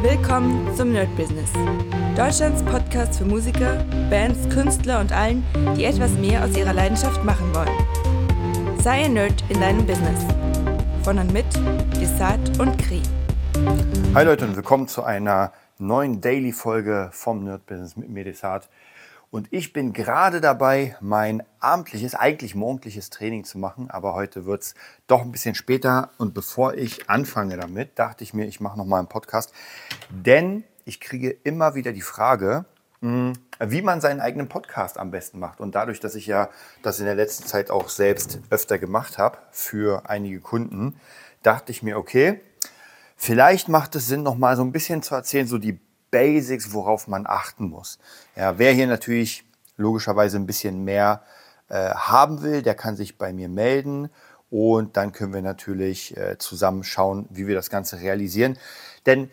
Willkommen zum Nerd Business. Deutschlands Podcast für Musiker, Bands, Künstler und allen, die etwas mehr aus ihrer Leidenschaft machen wollen. Sei ein Nerd in deinem Business. Von und mit Desart und Kri. Hi Leute und willkommen zu einer neuen Daily-Folge vom Nerd Business mit mir, Desart. Und ich bin gerade dabei, mein abendliches, eigentlich morgendliches Training zu machen. Aber heute wird es doch ein bisschen später. Und bevor ich anfange damit, dachte ich mir, ich mache noch mal einen Podcast. Denn ich kriege immer wieder die Frage, hm, wie man seinen eigenen Podcast am besten macht. Und dadurch, dass ich ja das in der letzten Zeit auch selbst öfter gemacht habe für einige Kunden, dachte ich mir, okay, vielleicht macht es Sinn, noch mal so ein bisschen zu erzählen, so die Basics, worauf man achten muss. Ja, wer hier natürlich logischerweise ein bisschen mehr äh, haben will, der kann sich bei mir melden und dann können wir natürlich äh, zusammen schauen, wie wir das Ganze realisieren. Denn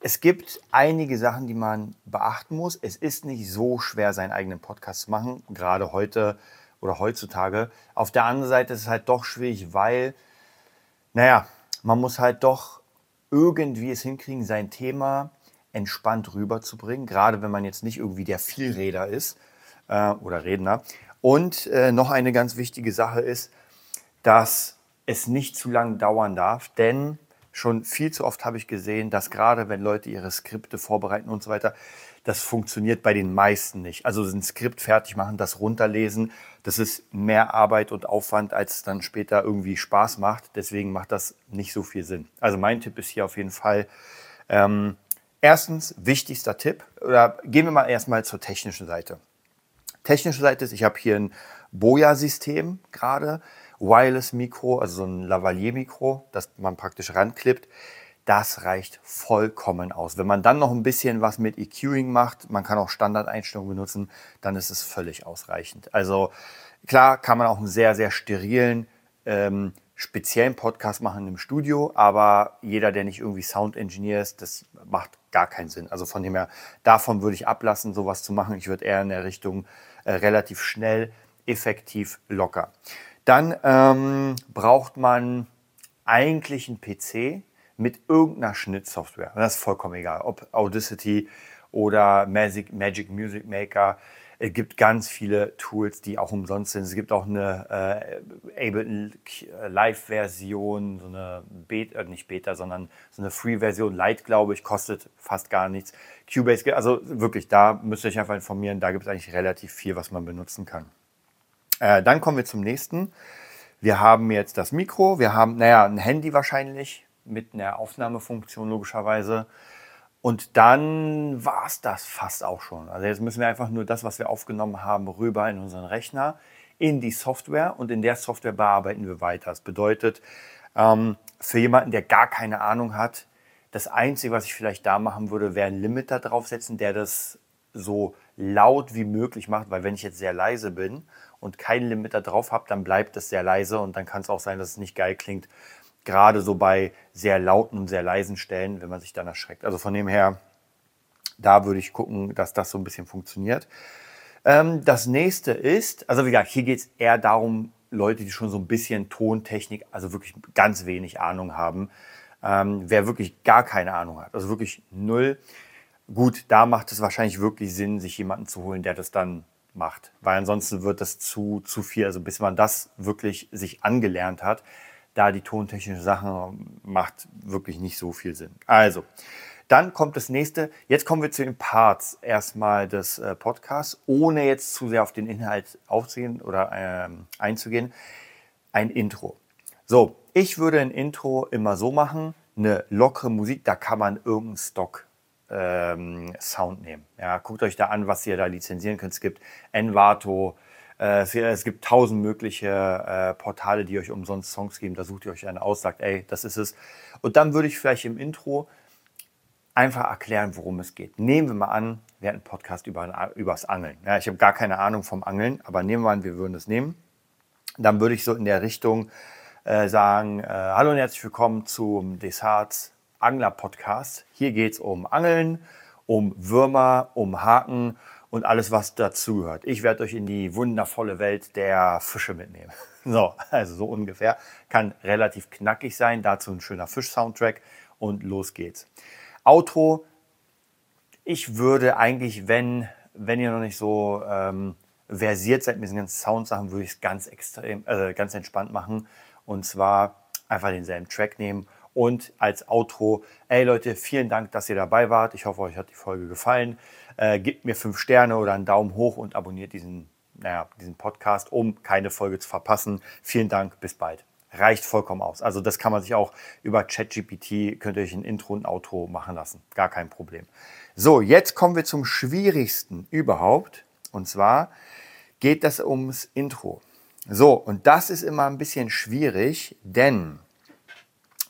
es gibt einige Sachen, die man beachten muss. Es ist nicht so schwer, seinen eigenen Podcast zu machen, gerade heute oder heutzutage. Auf der anderen Seite ist es halt doch schwierig, weil, naja, man muss halt doch irgendwie es hinkriegen, sein Thema entspannt rüberzubringen, gerade wenn man jetzt nicht irgendwie der Vielreder ist äh, oder Redner. Und äh, noch eine ganz wichtige Sache ist, dass es nicht zu lang dauern darf, denn schon viel zu oft habe ich gesehen, dass gerade wenn Leute ihre Skripte vorbereiten und so weiter, das funktioniert bei den meisten nicht. Also ein Skript fertig machen, das runterlesen, das ist mehr Arbeit und Aufwand, als es dann später irgendwie Spaß macht. Deswegen macht das nicht so viel Sinn. Also mein Tipp ist hier auf jeden Fall, ähm, Erstens, wichtigster Tipp, oder gehen wir mal erstmal zur technischen Seite. Technische Seite ist, ich habe hier ein Boya-System gerade, Wireless-Mikro, also so ein Lavalier-Mikro, das man praktisch ranklippt. Das reicht vollkommen aus. Wenn man dann noch ein bisschen was mit EQing macht, man kann auch Standardeinstellungen benutzen, dann ist es völlig ausreichend. Also klar kann man auch einen sehr, sehr sterilen ähm, speziellen Podcast machen im Studio, aber jeder, der nicht irgendwie Sound Engineer ist, das macht gar keinen Sinn. Also von dem her, davon würde ich ablassen, sowas zu machen. Ich würde eher in der Richtung äh, relativ schnell, effektiv, locker. Dann ähm, braucht man eigentlich einen PC mit irgendeiner Schnittsoftware. Das ist vollkommen egal, ob Audacity oder Magic, Magic Music Maker. Es gibt ganz viele Tools, die auch umsonst sind. Es gibt auch eine äh, Ableton Live-Version, so eine Beta, äh, nicht Beta, sondern so eine Free-Version, Light, glaube ich, kostet fast gar nichts. Cubase, also wirklich, da müsst ihr euch einfach informieren. Da gibt es eigentlich relativ viel, was man benutzen kann. Äh, dann kommen wir zum nächsten. Wir haben jetzt das Mikro, wir haben, naja, ein Handy wahrscheinlich mit einer Aufnahmefunktion logischerweise. Und dann war es das fast auch schon. Also jetzt müssen wir einfach nur das, was wir aufgenommen haben, rüber in unseren Rechner, in die Software und in der Software bearbeiten wir weiter. Das bedeutet, ähm, für jemanden, der gar keine Ahnung hat, das Einzige, was ich vielleicht da machen würde, wäre ein Limiter draufsetzen, der das so laut wie möglich macht, weil wenn ich jetzt sehr leise bin und keinen Limiter drauf habe, dann bleibt es sehr leise und dann kann es auch sein, dass es nicht geil klingt, gerade so bei sehr lauten und sehr leisen Stellen, wenn man sich dann erschreckt. Also von dem her, da würde ich gucken, dass das so ein bisschen funktioniert. Ähm, das nächste ist, also wie gesagt, hier geht es eher darum, Leute, die schon so ein bisschen Tontechnik, also wirklich ganz wenig Ahnung haben. Ähm, wer wirklich gar keine Ahnung hat, also wirklich null, gut, da macht es wahrscheinlich wirklich Sinn, sich jemanden zu holen, der das dann macht. Weil ansonsten wird das zu, zu viel. Also bis man das wirklich sich angelernt hat, da die tontechnische Sache macht wirklich nicht so viel Sinn. Also, dann kommt das nächste. Jetzt kommen wir zu den Parts erstmal des äh, Podcasts, ohne jetzt zu sehr auf den Inhalt aufzugehen oder ähm, einzugehen. Ein Intro. So, ich würde ein Intro immer so machen, eine lockere Musik, da kann man irgendeinen Stock ähm, Sound nehmen. Ja, guckt euch da an, was ihr da lizenzieren könnt. Es gibt Envato, äh, es, gibt tausend mögliche äh, Portale, die euch umsonst Songs geben. Da sucht ihr euch einen aus, sagt, ey, das ist es. Und dann würde ich vielleicht im Intro einfach erklären, worum es geht. Nehmen wir mal an, wir hätten einen Podcast über, übers Angeln. Ja, ich habe gar keine Ahnung vom Angeln, aber nehmen wir an, wir würden es nehmen. Dann würde ich so in der Richtung äh, sagen, äh, hallo und herzlich willkommen zum Desarts Angler Podcast. Hier geht es um Angeln, um Würmer, um Haken und alles, was dazugehört. Ich werde euch in die wundervolle Welt der Fische mitnehmen. So, also so ungefähr. Kann relativ knackig sein. Dazu ein schöner Fisch-Soundtrack und los geht's. Outro, ich würde eigentlich, wenn, wenn ihr noch nicht so ähm, versiert seid mit diesen ganzen Soundsachen, würde ich es ganz extrem, äh, ganz entspannt machen. Und zwar einfach denselben Track nehmen und als Outro, ey Leute, vielen Dank, dass ihr dabei wart. Ich hoffe, euch hat die Folge gefallen. Äh, gebt mir fünf Sterne oder einen Daumen hoch und abonniert diesen, naja, diesen Podcast, um keine Folge zu verpassen. Vielen Dank, bis bald. Reicht vollkommen aus. Also das kann man sich auch über ChatGPT, könnt ihr euch ein Intro und Outro machen lassen. Gar kein Problem. So, jetzt kommen wir zum schwierigsten überhaupt. Und zwar geht das ums Intro. So, und das ist immer ein bisschen schwierig, denn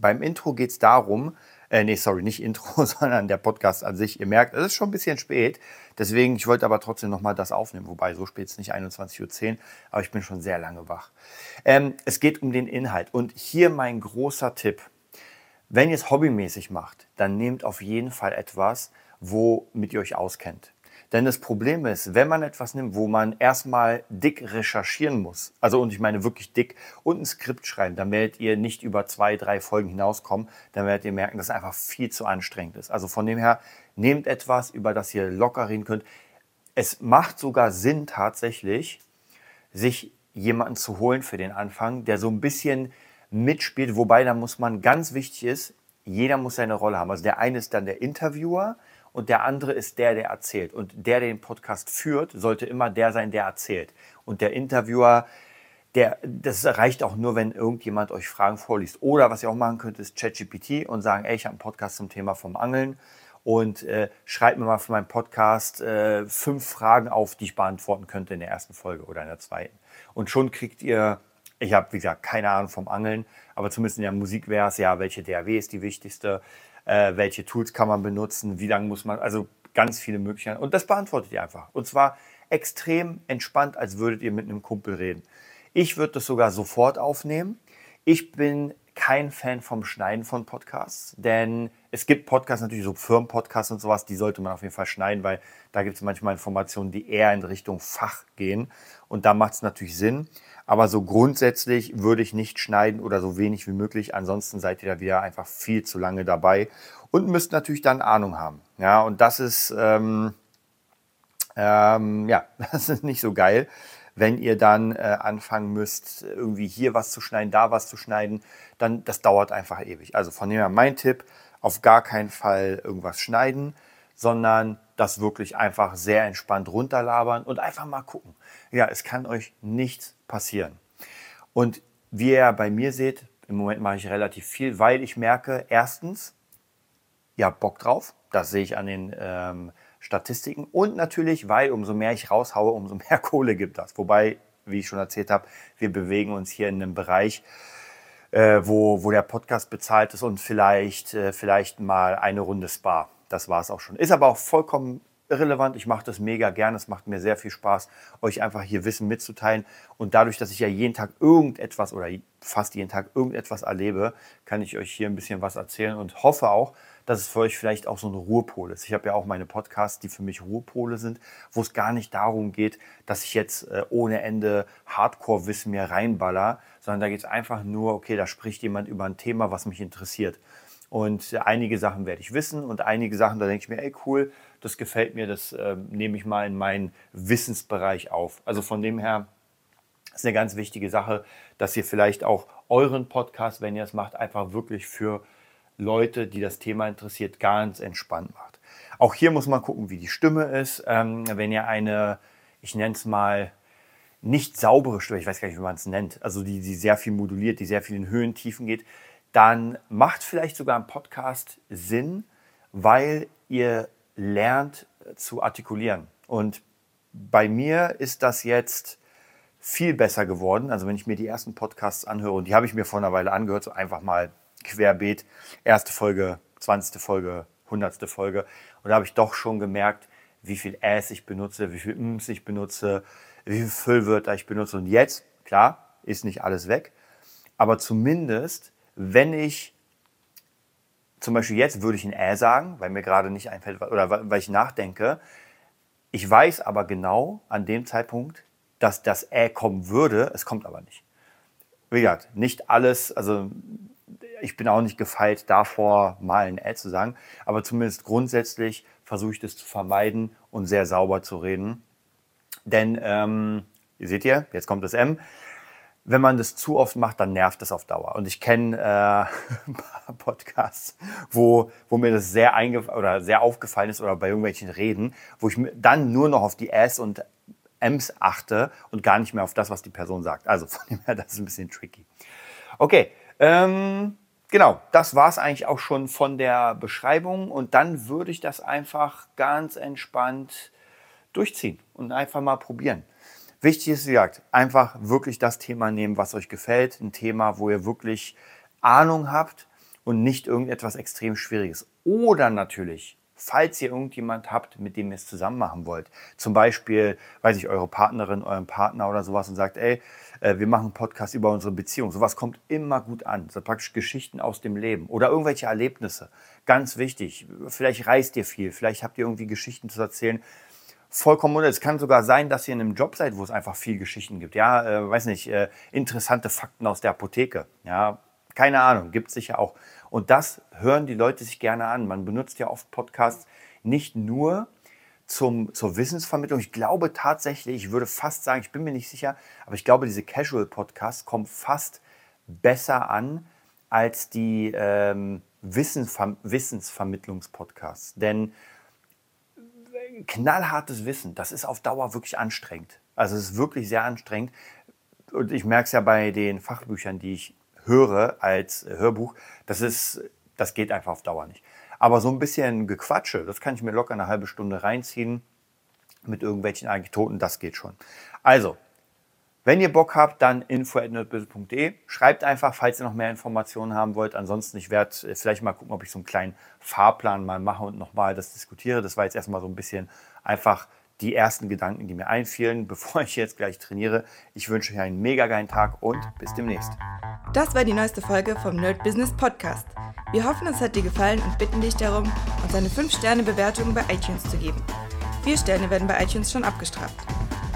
beim Intro geht es darum, äh, nee, sorry, nicht Intro, sondern der Podcast an sich. Ihr merkt, es ist schon ein bisschen spät. Deswegen, ich wollte aber trotzdem nochmal das aufnehmen. Wobei, so spät ist nicht 21.10 Uhr, aber ich bin schon sehr lange wach. Ähm, es geht um den Inhalt. Und hier mein großer Tipp. Wenn ihr es hobbymäßig macht, dann nehmt auf jeden Fall etwas, womit ihr euch auskennt. Denn das Problem ist, wenn man etwas nimmt, wo man erstmal dick recherchieren muss, also und ich meine wirklich dick und ein Skript schreiben, dann werdet ihr nicht über zwei, drei Folgen hinauskommen, dann werdet ihr merken, dass es einfach viel zu anstrengend ist. Also von dem her, nehmt etwas, über das ihr locker reden könnt. Es macht sogar Sinn tatsächlich, sich jemanden zu holen für den Anfang, der so ein bisschen mitspielt, wobei da muss man ganz wichtig ist, jeder muss seine Rolle haben. Also der eine ist dann der Interviewer, und der andere ist der, der erzählt. Und der, der den Podcast führt, sollte immer der sein, der erzählt. Und der Interviewer, der, das reicht auch nur, wenn irgendjemand euch Fragen vorliest. Oder was ihr auch machen könnt, ist ChatGPT und sagen, ey, ich habe einen Podcast zum Thema vom Angeln und äh, schreibt mir mal für meinen Podcast äh, fünf Fragen auf, die ich beantworten könnte in der ersten Folge oder in der zweiten. Und schon kriegt ihr, ich habe, wie gesagt, keine Ahnung vom Angeln, aber zumindest in der Musik wäre es ja, welche DAW ist die wichtigste, äh, welche Tools kann man benutzen, wie lange muss man, also ganz viele Möglichkeiten. Und das beantwortet ihr einfach. Und zwar extrem entspannt, als würdet ihr mit einem Kumpel reden. Ich würde das sogar sofort aufnehmen. Ich bin kein Fan vom Schneiden von Podcasts, denn es gibt Podcasts, natürlich so Firmenpodcasts und sowas, die sollte man auf jeden Fall schneiden, weil da gibt es manchmal Informationen, die eher in Richtung Fach gehen. Und da macht es natürlich Sinn. Aber so grundsätzlich würde ich nicht schneiden oder so wenig wie möglich. Ansonsten seid ihr da wieder einfach viel zu lange dabei und müsst natürlich dann Ahnung haben. Ja, und das ist, ähm, ähm, ja, das ist nicht so geil, wenn ihr dann äh, anfangen müsst, irgendwie hier was zu schneiden, da was zu schneiden. Dann, das dauert einfach ewig. Also von dem her mein Tipp, auf gar keinen Fall irgendwas schneiden, sondern das wirklich einfach sehr entspannt runterlabern und einfach mal gucken. Ja, es kann euch nichts passieren. Und wie ihr bei mir seht, im Moment mache ich relativ viel, weil ich merke, erstens, ihr habt Bock drauf. Das sehe ich an den ähm, Statistiken. Und natürlich, weil umso mehr ich raushaue, umso mehr Kohle gibt das. Wobei, wie ich schon erzählt habe, wir bewegen uns hier in einem Bereich, äh, wo, wo der Podcast bezahlt ist und vielleicht, äh, vielleicht mal eine Runde Spa das war es auch schon. Ist aber auch vollkommen irrelevant. Ich mache das mega gern. Es macht mir sehr viel Spaß, euch einfach hier Wissen mitzuteilen. Und dadurch, dass ich ja jeden Tag irgendetwas oder fast jeden Tag irgendetwas erlebe, kann ich euch hier ein bisschen was erzählen und hoffe auch, dass es für euch vielleicht auch so ein Ruhepol ist. Ich habe ja auch meine Podcasts, die für mich Ruhepole sind, wo es gar nicht darum geht, dass ich jetzt äh, ohne Ende Hardcore-Wissen mir reinballer, sondern da geht es einfach nur, okay, da spricht jemand über ein Thema, was mich interessiert. Und einige Sachen werde ich wissen und einige Sachen, da denke ich mir, ey cool, das gefällt mir, das äh, nehme ich mal in meinen Wissensbereich auf. Also von dem her ist eine ganz wichtige Sache, dass ihr vielleicht auch euren Podcast, wenn ihr es macht, einfach wirklich für Leute, die das Thema interessiert, ganz entspannt macht. Auch hier muss man gucken, wie die Stimme ist. Ähm, wenn ihr eine, ich nenne es mal, nicht saubere Stimme, ich weiß gar nicht, wie man es nennt, also die, die sehr viel moduliert, die sehr viel in Höhen, Tiefen geht, dann macht vielleicht sogar ein Podcast Sinn, weil ihr lernt zu artikulieren. Und bei mir ist das jetzt viel besser geworden. Also wenn ich mir die ersten Podcasts anhöre, und die habe ich mir vor einer Weile angehört, so einfach mal querbeet, erste Folge, 20. Folge, 100. Folge. Und da habe ich doch schon gemerkt, wie viel Äs ich benutze, wie viel Ms ich benutze, wie viele Füllwörter ich benutze. Und jetzt, klar, ist nicht alles weg, aber zumindest wenn ich zum Beispiel jetzt würde ich ein Ä sagen, weil mir gerade nicht einfällt oder weil ich nachdenke. Ich weiß aber genau an dem Zeitpunkt, dass das Ä kommen würde. Es kommt aber nicht. Wie gesagt, nicht alles, also ich bin auch nicht gefeilt, davor mal ein Ad zu sagen, aber zumindest grundsätzlich versuche ich das zu vermeiden und sehr sauber zu reden. Denn, ähm, ihr seht ihr, jetzt kommt das M, wenn man das zu oft macht, dann nervt das auf Dauer. Und ich kenne äh, Podcasts, wo, wo mir das sehr, oder sehr aufgefallen ist oder bei irgendwelchen Reden, wo ich dann nur noch auf die S und M's achte und gar nicht mehr auf das, was die Person sagt. Also von dem her, das ist ein bisschen tricky. Okay, ähm, genau, das war es eigentlich auch schon von der Beschreibung und dann würde ich das einfach ganz entspannt durchziehen und einfach mal probieren. Wichtig ist, wie gesagt, einfach wirklich das Thema nehmen, was euch gefällt. Ein Thema, wo ihr wirklich Ahnung habt und nicht irgendetwas extrem Schwieriges. Oder natürlich, falls ihr irgendjemand habt, mit dem ihr es zusammen machen wollt. Zum Beispiel, weiß ich, eure Partnerin, euren Partner oder sowas und sagt, ey, äh, wir machen einen Podcast über unsere Beziehung. Sowas kommt immer gut an. Das sind praktisch Geschichten aus dem Leben oder irgendwelche Erlebnisse. Ganz wichtig. Vielleicht reist ihr viel, vielleicht habt ihr irgendwie Geschichten zu erzählen, vollkommen Es kann sogar sein, dass ihr in einem Job seid, wo es einfach viel Geschichten gibt. Ja, äh, weiß nicht, äh, interessante Fakten aus der Apotheke. Ja, keine Ahnung, gibt es sicher auch. Und das hören die Leute sich gerne an. Man benutzt ja oft Podcasts nicht nur zum, zur Wissensvermittlung. Ich glaube tatsächlich, ich würde fast sagen, ich bin mir nicht sicher, aber ich glaube, diese Casual-Podcasts kommen fast besser an als die ähm, Wissensver Wissensvermittlungspodcasts. Denn knallhartes Wissen, das ist auf Dauer wirklich anstrengend. Also es ist wirklich sehr anstrengend. Und ich merke es ja bei den Fachbüchern, die ich höre als Hörbuch, das, ist, das geht einfach auf Dauer nicht. Aber so ein bisschen Gequatsche, das kann ich mir locker eine halbe Stunde reinziehen mit irgendwelchen Anekdoten, das geht schon. Also, wenn ihr Bock habt, dann info.nerdbiz.de. Schreibt einfach, falls ihr noch mehr Informationen haben wollt. Ansonsten, ich werde äh, vielleicht mal gucken, ob ich so einen kleinen Fahrplan mal mache und nochmal das diskutiere. Das war jetzt erstmal so ein bisschen einfach die ersten Gedanken, die mir einfielen, bevor ich jetzt gleich trainiere. Ich wünsche euch einen mega geilen Tag und bis demnächst. Das war die neueste Folge vom Nerd Business Podcast. Wir hoffen, es hat dir gefallen und bitten dich darum, uns eine 5-Sterne-Bewertung bei iTunes zu geben. Vier Sterne werden bei iTunes schon abgestraft.